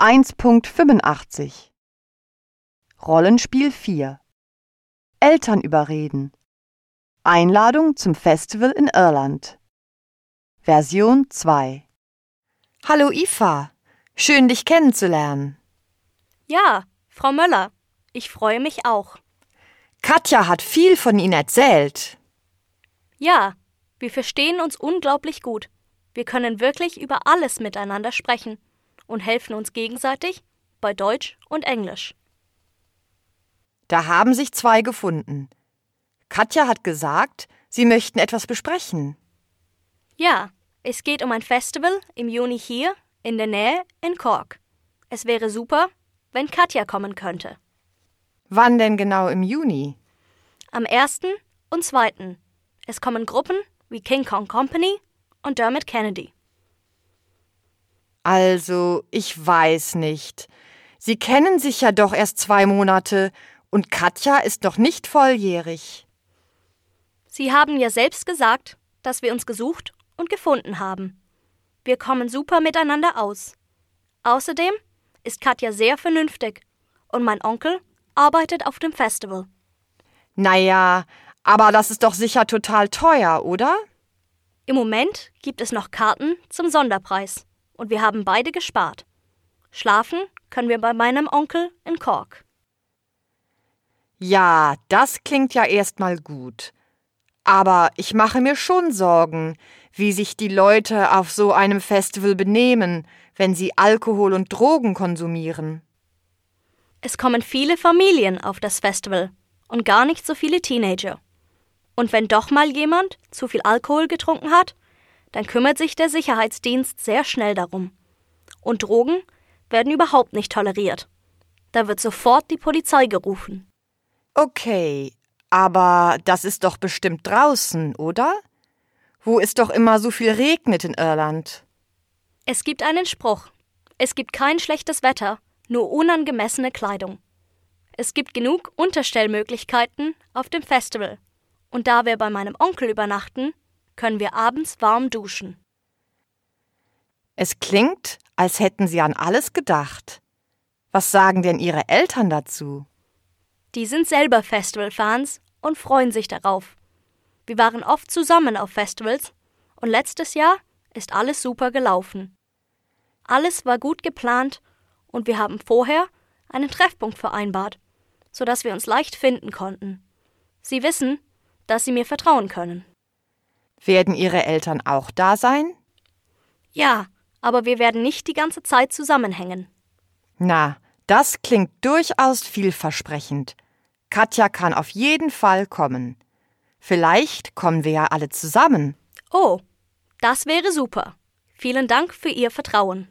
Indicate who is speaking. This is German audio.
Speaker 1: 1.85 Rollenspiel 4 Eltern überreden Einladung zum Festival in Irland Version 2
Speaker 2: Hallo Ifa, schön dich kennenzulernen.
Speaker 3: Ja, Frau Möller, ich freue mich auch.
Speaker 2: Katja hat viel von Ihnen erzählt.
Speaker 3: Ja, wir verstehen uns unglaublich gut. Wir können wirklich über alles miteinander sprechen und helfen uns gegenseitig bei Deutsch und Englisch.
Speaker 2: Da haben sich zwei gefunden. Katja hat gesagt, sie möchten etwas besprechen.
Speaker 3: Ja, es geht um ein Festival im Juni hier in der Nähe in Cork. Es wäre super, wenn Katja kommen könnte.
Speaker 2: Wann denn genau im Juni?
Speaker 3: Am 1. und 2. Es kommen Gruppen wie King Kong Company und Dermot Kennedy.
Speaker 2: Also, ich weiß nicht. Sie kennen sich ja doch erst zwei Monate und Katja ist noch nicht volljährig.
Speaker 3: Sie haben ja selbst gesagt, dass wir uns gesucht und gefunden haben. Wir kommen super miteinander aus. Außerdem ist Katja sehr vernünftig und mein Onkel arbeitet auf dem Festival.
Speaker 2: Naja, aber das ist doch sicher total teuer, oder?
Speaker 3: Im Moment gibt es noch Karten zum Sonderpreis und wir haben beide gespart. Schlafen können wir bei meinem Onkel in Cork.
Speaker 2: Ja, das klingt ja erstmal gut. Aber ich mache mir schon Sorgen, wie sich die Leute auf so einem Festival benehmen, wenn sie Alkohol und Drogen konsumieren.
Speaker 3: Es kommen viele Familien auf das Festival und gar nicht so viele Teenager. Und wenn doch mal jemand zu viel Alkohol getrunken hat, dann kümmert sich der Sicherheitsdienst sehr schnell darum. Und Drogen werden überhaupt nicht toleriert. Da wird sofort die Polizei gerufen.
Speaker 2: Okay, aber das ist doch bestimmt draußen, oder? Wo es doch immer so viel regnet in Irland.
Speaker 3: Es gibt einen Spruch. Es gibt kein schlechtes Wetter, nur unangemessene Kleidung. Es gibt genug Unterstellmöglichkeiten auf dem Festival. Und da wir bei meinem Onkel übernachten, können wir abends warm duschen.
Speaker 2: Es klingt, als hätten Sie an alles gedacht. Was sagen denn Ihre Eltern dazu?
Speaker 3: Die sind selber Festivalfans und freuen sich darauf. Wir waren oft zusammen auf Festivals und letztes Jahr ist alles super gelaufen. Alles war gut geplant und wir haben vorher einen Treffpunkt vereinbart, sodass wir uns leicht finden konnten. Sie wissen, dass sie mir vertrauen können.
Speaker 2: Werden Ihre Eltern auch da sein?
Speaker 3: Ja, aber wir werden nicht die ganze Zeit zusammenhängen.
Speaker 2: Na, das klingt durchaus vielversprechend. Katja kann auf jeden Fall kommen. Vielleicht kommen wir ja alle zusammen.
Speaker 3: Oh, das wäre super. Vielen Dank für Ihr Vertrauen.